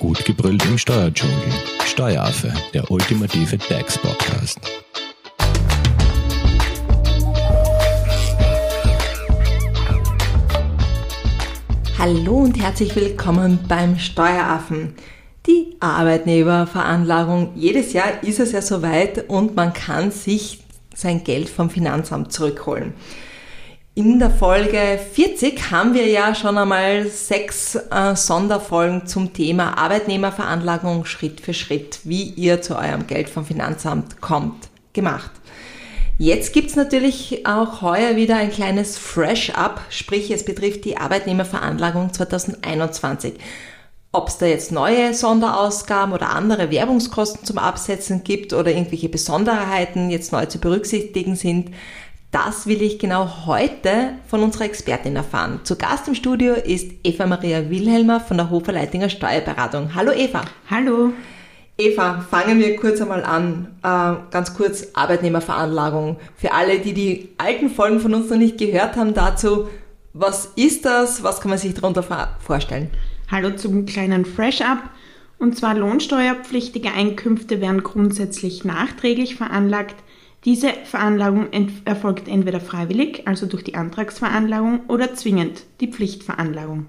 Gut gebrüllt im Steuerdschungel. Steueraffe, der ultimative DAX-Podcast. Hallo und herzlich willkommen beim Steueraffen. Die Arbeitnehmerveranlagung. Jedes Jahr ist es ja soweit und man kann sich sein Geld vom Finanzamt zurückholen. In der Folge 40 haben wir ja schon einmal sechs äh, Sonderfolgen zum Thema Arbeitnehmerveranlagung Schritt für Schritt, wie ihr zu eurem Geld vom Finanzamt kommt, gemacht. Jetzt gibt's natürlich auch heuer wieder ein kleines Fresh-Up, sprich es betrifft die Arbeitnehmerveranlagung 2021. Ob es da jetzt neue Sonderausgaben oder andere Werbungskosten zum Absetzen gibt oder irgendwelche Besonderheiten jetzt neu zu berücksichtigen sind, das will ich genau heute von unserer Expertin erfahren. Zu Gast im Studio ist Eva Maria Wilhelmer von der Hofer Leitinger Steuerberatung. Hallo Eva. Hallo. Eva, fangen wir kurz einmal an. Äh, ganz kurz Arbeitnehmerveranlagung. Für alle, die die alten Folgen von uns noch nicht gehört haben dazu, was ist das? Was kann man sich darunter vorstellen? Hallo zum kleinen Fresh-Up. Und zwar lohnsteuerpflichtige Einkünfte werden grundsätzlich nachträglich veranlagt. Diese Veranlagung erfolgt entweder freiwillig, also durch die Antragsveranlagung, oder zwingend, die Pflichtveranlagung.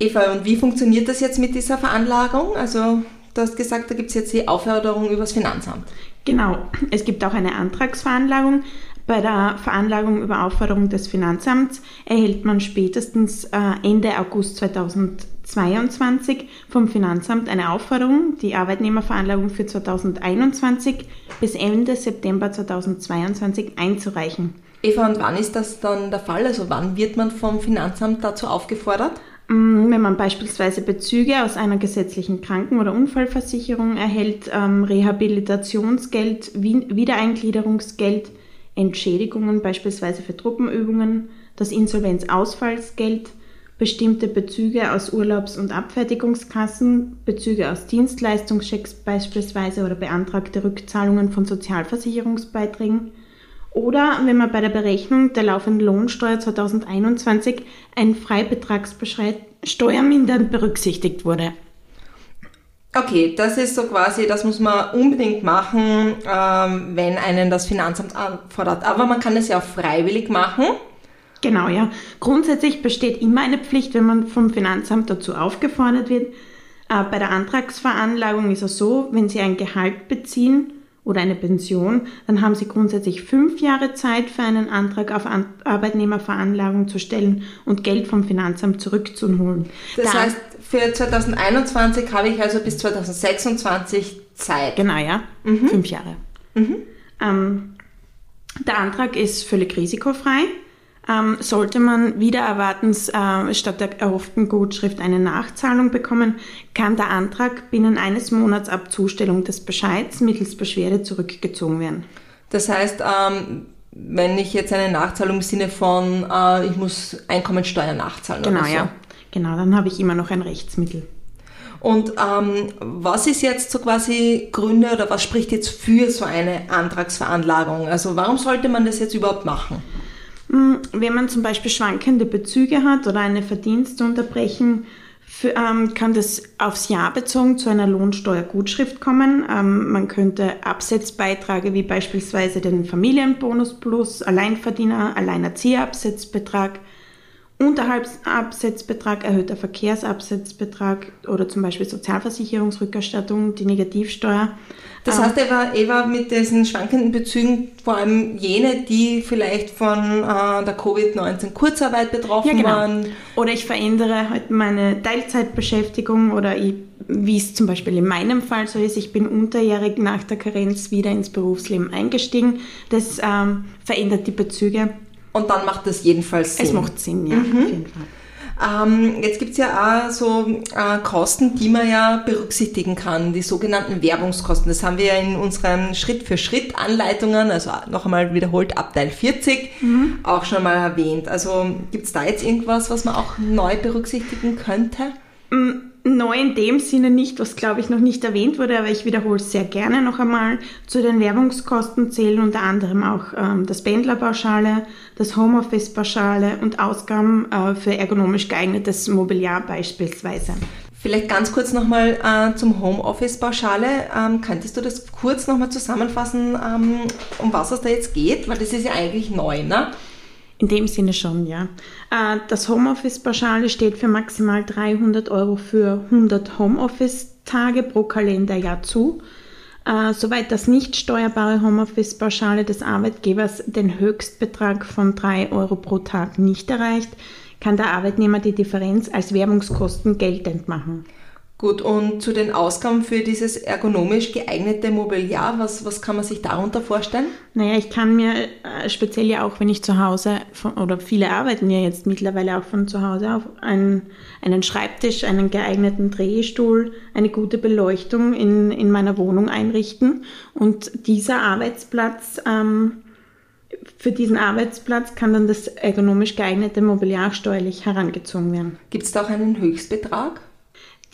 Eva, und wie funktioniert das jetzt mit dieser Veranlagung? Also Du hast gesagt, da gibt es jetzt die Aufforderung übers Finanzamt. Genau, es gibt auch eine Antragsveranlagung. Bei der Veranlagung über Aufforderung des Finanzamts erhält man spätestens äh, Ende August 2022 vom Finanzamt eine Aufforderung, die Arbeitnehmerveranlagung für 2021 bis Ende September 2022 einzureichen. Eva, und wann ist das dann der Fall? Also wann wird man vom Finanzamt dazu aufgefordert? Mm, wenn man beispielsweise Bezüge aus einer gesetzlichen Kranken- oder Unfallversicherung erhält, ähm, Rehabilitationsgeld, Wiedereingliederungsgeld, Entschädigungen beispielsweise für Truppenübungen, das Insolvenzausfallsgeld, bestimmte Bezüge aus Urlaubs- und Abfertigungskassen, Bezüge aus Dienstleistungschecks beispielsweise oder beantragte Rückzahlungen von Sozialversicherungsbeiträgen – oder wenn man bei der Berechnung der laufenden Lohnsteuer 2021 ein Freibetragsbescheid steuermindernd berücksichtigt wurde. Okay, das ist so quasi, das muss man unbedingt machen, ähm, wenn einen das Finanzamt anfordert. Aber man kann es ja auch freiwillig machen. Genau, ja. Grundsätzlich besteht immer eine Pflicht, wenn man vom Finanzamt dazu aufgefordert wird. Äh, bei der Antragsveranlagung ist es so, wenn Sie ein Gehalt beziehen, oder eine Pension, dann haben Sie grundsätzlich fünf Jahre Zeit für einen Antrag auf Arbeitnehmerveranlagung zu stellen und Geld vom Finanzamt zurückzuholen. Das da heißt, für 2021 habe ich also bis 2026 Zeit. Genau, ja. Mhm. Fünf Jahre. Mhm. Ähm, der Antrag ist völlig risikofrei. Ähm, sollte man wieder erwartens äh, statt der erhofften Gutschrift eine Nachzahlung bekommen, kann der Antrag binnen eines Monats ab Zustellung des Bescheids mittels Beschwerde zurückgezogen werden. Das heißt, ähm, wenn ich jetzt eine Nachzahlung im Sinne von, äh, ich muss Einkommensteuer nachzahlen genau, oder so. Ja. Genau, dann habe ich immer noch ein Rechtsmittel. Und ähm, was ist jetzt so quasi Gründe oder was spricht jetzt für so eine Antragsveranlagung? Also warum sollte man das jetzt überhaupt machen? Hm, wenn man zum Beispiel schwankende Bezüge hat oder eine Verdienstunterbrechung, für, ähm, kann das aufs Jahr bezogen zu einer Lohnsteuergutschrift kommen. Ähm, man könnte Absetzbeiträge wie beispielsweise den Familienbonus plus Alleinverdiener, Alleinerzieherabsetzbetrag, Unterhalbsabsetzbetrag, erhöhter Verkehrsabsetzbetrag oder zum Beispiel Sozialversicherungsrückerstattung, die Negativsteuer das heißt, Eva, Eva mit diesen schwankenden Bezügen, vor allem jene, die vielleicht von äh, der Covid-19 Kurzarbeit betroffen ja, genau. waren. Oder ich verändere halt meine Teilzeitbeschäftigung oder ich, wie es zum Beispiel in meinem Fall so ist, ich bin unterjährig nach der Karenz wieder ins Berufsleben eingestiegen. Das ähm, verändert die Bezüge. Und dann macht das jedenfalls Sinn. Es macht Sinn, ja, mhm. auf jeden Fall. Ähm, jetzt gibt es ja auch so äh, Kosten, die man ja berücksichtigen kann, die sogenannten Werbungskosten. Das haben wir ja in unseren Schritt-für-Schritt-Anleitungen, also noch einmal wiederholt ab Teil 40, mhm. auch schon mal erwähnt. Also gibt es da jetzt irgendwas, was man auch neu berücksichtigen könnte? Mhm neu in dem Sinne nicht, was glaube ich noch nicht erwähnt wurde, aber ich wiederhole es sehr gerne noch einmal. Zu den Werbungskosten zählen unter anderem auch ähm, das Pendlerpauschale, das Homeoffice-Pauschale und Ausgaben äh, für ergonomisch geeignetes Mobiliar beispielsweise. Vielleicht ganz kurz nochmal äh, zum Homeoffice-Pauschale. Ähm, könntest du das kurz nochmal zusammenfassen, ähm, um was es da jetzt geht? Weil das ist ja eigentlich neu, ne? In dem Sinne schon, ja. Äh, das Homeoffice-Pauschale steht für maximal 300 Euro für 100 Homeoffice-Tage pro Kalenderjahr zu. Äh, soweit das nicht steuerbare Homeoffice-Pauschale des Arbeitgebers den Höchstbetrag von 3 Euro pro Tag nicht erreicht, kann der Arbeitnehmer die Differenz als Werbungskosten geltend machen. Gut, und zu den Ausgaben für dieses ergonomisch geeignete Mobiliar, was, was kann man sich darunter vorstellen? Naja, ich kann mir äh, speziell ja auch, wenn ich zu Hause, von, oder viele arbeiten ja jetzt mittlerweile auch von zu Hause auf, einen, einen Schreibtisch, einen geeigneten Drehstuhl, eine gute Beleuchtung in, in meiner Wohnung einrichten. Und dieser Arbeitsplatz, ähm, für diesen Arbeitsplatz kann dann das ergonomisch geeignete Mobiliar steuerlich herangezogen werden. Gibt es da auch einen Höchstbetrag?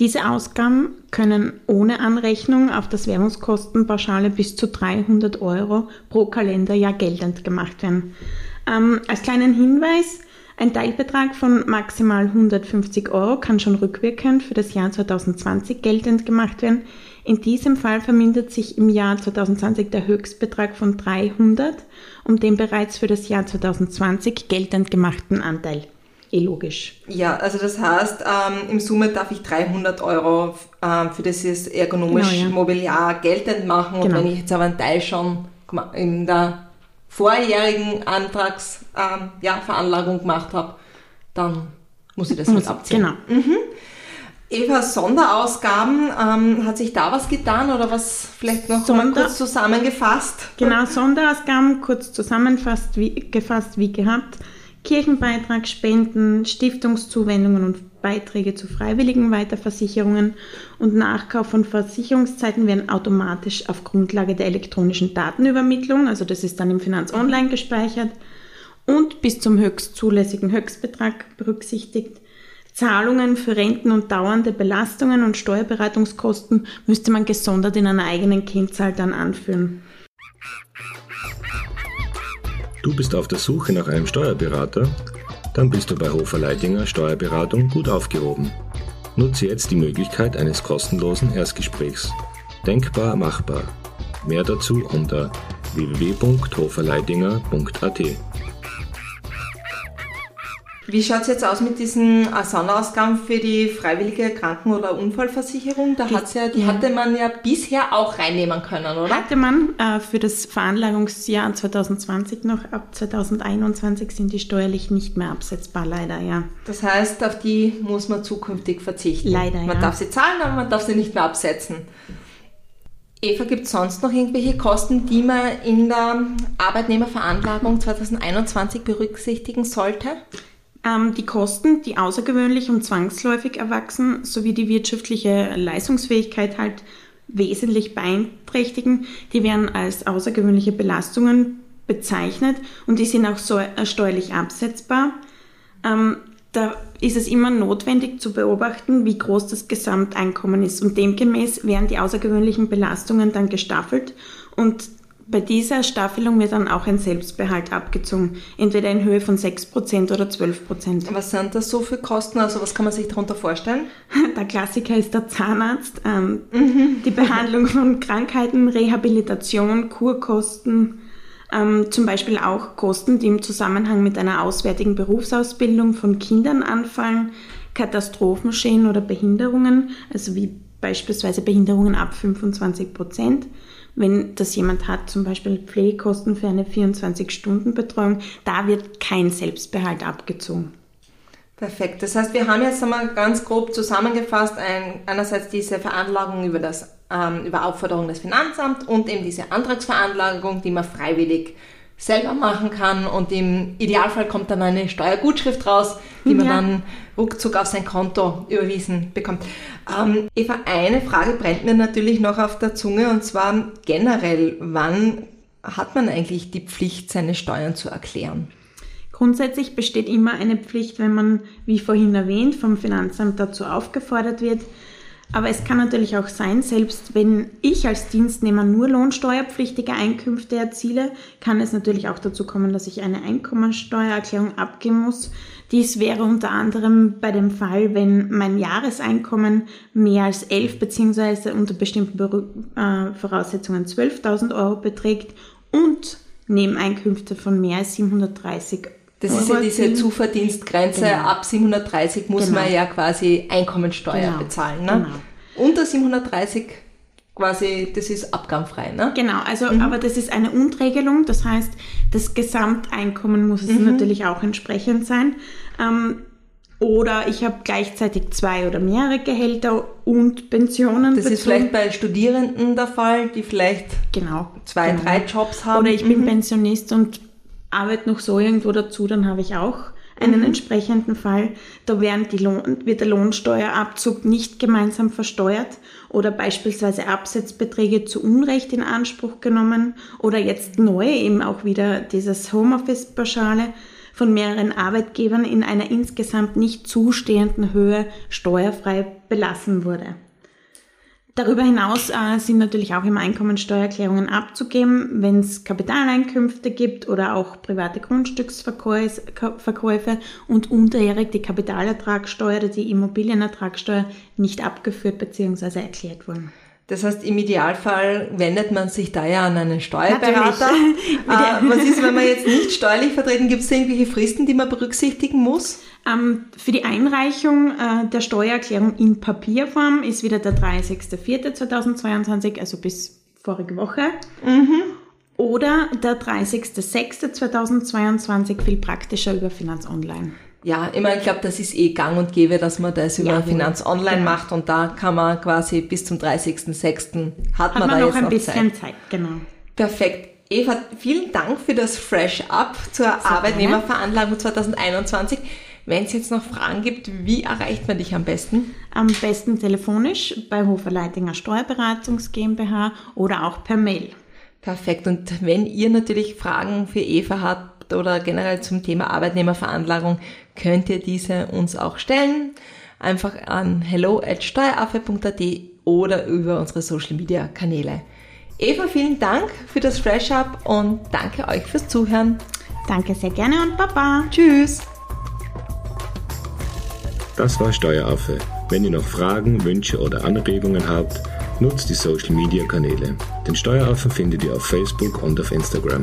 Diese Ausgaben können ohne Anrechnung auf das Währungskostenpauschale bis zu 300 Euro pro Kalenderjahr geltend gemacht werden. Ähm, als kleinen Hinweis, ein Teilbetrag von maximal 150 Euro kann schon rückwirkend für das Jahr 2020 geltend gemacht werden. In diesem Fall vermindert sich im Jahr 2020 der Höchstbetrag von 300 um den bereits für das Jahr 2020 geltend gemachten Anteil eh logisch. Ja, also das heißt, ähm, im Summe darf ich 300 Euro ähm, für dieses ergonomisch genau, ja. Mobiliar geltend machen. Genau. Und wenn ich jetzt aber einen Teil schon in der vorjährigen Antragsveranlagung ähm, ja, gemacht habe, dann muss ich das mit abziehen. Genau. Mhm. Eva, Sonderausgaben, ähm, hat sich da was getan oder was vielleicht noch Sonder mal kurz zusammengefasst? Genau, Sonderausgaben kurz zusammengefasst wie, gefasst wie gehabt. Kirchenbeitrag, Spenden, Stiftungszuwendungen und Beiträge zu freiwilligen Weiterversicherungen und Nachkauf von Versicherungszeiten werden automatisch auf Grundlage der elektronischen Datenübermittlung, also das ist dann im Finanz Online gespeichert, und bis zum höchst zulässigen Höchstbetrag berücksichtigt. Zahlungen für Renten und dauernde Belastungen und Steuerberatungskosten müsste man gesondert in einer eigenen Kennzahl dann anführen. Du bist auf der Suche nach einem Steuerberater? Dann bist du bei Hofer Leidinger Steuerberatung gut aufgehoben. Nutze jetzt die Möglichkeit eines kostenlosen Erstgesprächs. Denkbar machbar. Mehr dazu unter www.hoferleidinger.at. Wie schaut es jetzt aus mit diesen Sonderausgaben für die freiwillige Kranken- oder Unfallversicherung? Da hat's ja, die hatte man ja bisher auch reinnehmen können, oder? Hatte man äh, für das Veranlagungsjahr 2020 noch. Ab 2021 sind die steuerlich nicht mehr absetzbar, leider, ja. Das heißt, auf die muss man zukünftig verzichten. Leider, man ja. Man darf sie zahlen, aber man darf sie nicht mehr absetzen. Eva, gibt es sonst noch irgendwelche Kosten, die man in der Arbeitnehmerveranlagung 2021 berücksichtigen sollte? Ähm, die Kosten, die außergewöhnlich und zwangsläufig erwachsen, sowie die wirtschaftliche Leistungsfähigkeit halt wesentlich beeinträchtigen, die werden als außergewöhnliche Belastungen bezeichnet und die sind auch so äh, steuerlich absetzbar. Ähm, da ist es immer notwendig zu beobachten, wie groß das Gesamteinkommen ist und demgemäß werden die außergewöhnlichen Belastungen dann gestaffelt und bei dieser Staffelung wird dann auch ein Selbstbehalt abgezogen, entweder in Höhe von 6% oder 12%. Was sind das so für Kosten? Also was kann man sich darunter vorstellen? Der Klassiker ist der Zahnarzt, ähm, mhm. die Behandlung von Krankheiten, Rehabilitation, Kurkosten, ähm, zum Beispiel auch Kosten, die im Zusammenhang mit einer auswärtigen Berufsausbildung von Kindern anfallen, Katastrophenschäden oder Behinderungen, also wie beispielsweise Behinderungen ab 25 Prozent wenn das jemand hat, zum Beispiel Pflegekosten für eine 24-Stunden-Betreuung, da wird kein Selbstbehalt abgezogen. Perfekt. Das heißt, wir haben jetzt einmal ganz grob zusammengefasst, ein, einerseits diese Veranlagung über, das, ähm, über Aufforderung des Finanzamts und eben diese Antragsveranlagung, die man freiwillig selber machen kann und im Idealfall kommt dann eine Steuergutschrift raus, die man ja. dann ruckzuck auf sein Konto überwiesen bekommt. Ähm, Eva, eine Frage brennt mir natürlich noch auf der Zunge und zwar generell, wann hat man eigentlich die Pflicht, seine Steuern zu erklären? Grundsätzlich besteht immer eine Pflicht, wenn man, wie vorhin erwähnt, vom Finanzamt dazu aufgefordert wird. Aber es kann natürlich auch sein, selbst wenn ich als Dienstnehmer nur lohnsteuerpflichtige Einkünfte erziele, kann es natürlich auch dazu kommen, dass ich eine Einkommensteuererklärung abgeben muss. Dies wäre unter anderem bei dem Fall, wenn mein Jahreseinkommen mehr als 11 bzw. unter bestimmten äh, Voraussetzungen 12.000 Euro beträgt und Nebeneinkünfte von mehr als 730 Euro. Das ist ja diese Zuverdienstgrenze. Genau. Ab 730 muss genau. man ja quasi Einkommensteuer genau. bezahlen. Ne? Genau. Unter 730 quasi, das ist abgabenfrei. Ne? Genau, also mhm. aber das ist eine Unterregelung. Das heißt, das Gesamteinkommen muss es mhm. natürlich auch entsprechend sein. Ähm, oder ich habe gleichzeitig zwei oder mehrere Gehälter und Pensionen. Das bezogen. ist vielleicht bei Studierenden der Fall, die vielleicht genau, zwei, genau. drei Jobs haben. Oder ich bin mhm. Pensionist und arbeite noch so irgendwo dazu, dann habe ich auch einen mhm. entsprechenden Fall. Da werden die Lohn, wird der Lohnsteuerabzug nicht gemeinsam versteuert oder beispielsweise Absetzbeträge zu Unrecht in Anspruch genommen oder jetzt neu eben auch wieder dieses Homeoffice-Pauschale von mehreren Arbeitgebern in einer insgesamt nicht zustehenden Höhe steuerfrei belassen wurde. Darüber hinaus äh, sind natürlich auch immer Einkommensteuererklärungen abzugeben, wenn es Kapitaleinkünfte gibt oder auch private Grundstücksverkäufe und unterjährig die Kapitalertragssteuer oder die Immobilienertragssteuer nicht abgeführt bzw. erklärt wurden. Das heißt, im Idealfall wendet man sich da ja an einen Steuerberater. äh, was ist, wenn man jetzt nicht steuerlich vertreten? Gibt es irgendwelche Fristen, die man berücksichtigen muss? Ähm, für die Einreichung äh, der Steuererklärung in Papierform ist wieder der 30.04.2022, also bis vorige Woche. Mhm. Oder der 30.06.2022, viel praktischer über Finanz Online. Ja, meine, ich glaube, das ist eh gang und gäbe, dass man das über ja, Finanz Online genau. macht und da kann man quasi bis zum 30.06. hat, hat man, man da noch ein bisschen Zeit. Zeit. Genau. Perfekt. Eva, vielen Dank für das Fresh Up zur Sehr Arbeitnehmerveranlagung 2021. Wenn es jetzt noch Fragen gibt, wie erreicht man dich am besten? Am besten telefonisch bei Hofer Leitinger Steuerberatungs GmbH oder auch per Mail. Perfekt. Und wenn ihr natürlich Fragen für Eva habt oder generell zum Thema Arbeitnehmerveranlagung, könnt ihr diese uns auch stellen. Einfach an hello at steueraffe.at oder über unsere Social Media Kanäle. Eva, vielen Dank für das Fresh Up und danke euch fürs Zuhören. Danke sehr gerne und Baba. Tschüss. Das war Steueraffe. Wenn ihr noch Fragen, Wünsche oder Anregungen habt, nutzt die Social Media Kanäle. Den Steueraffen findet ihr auf Facebook und auf Instagram.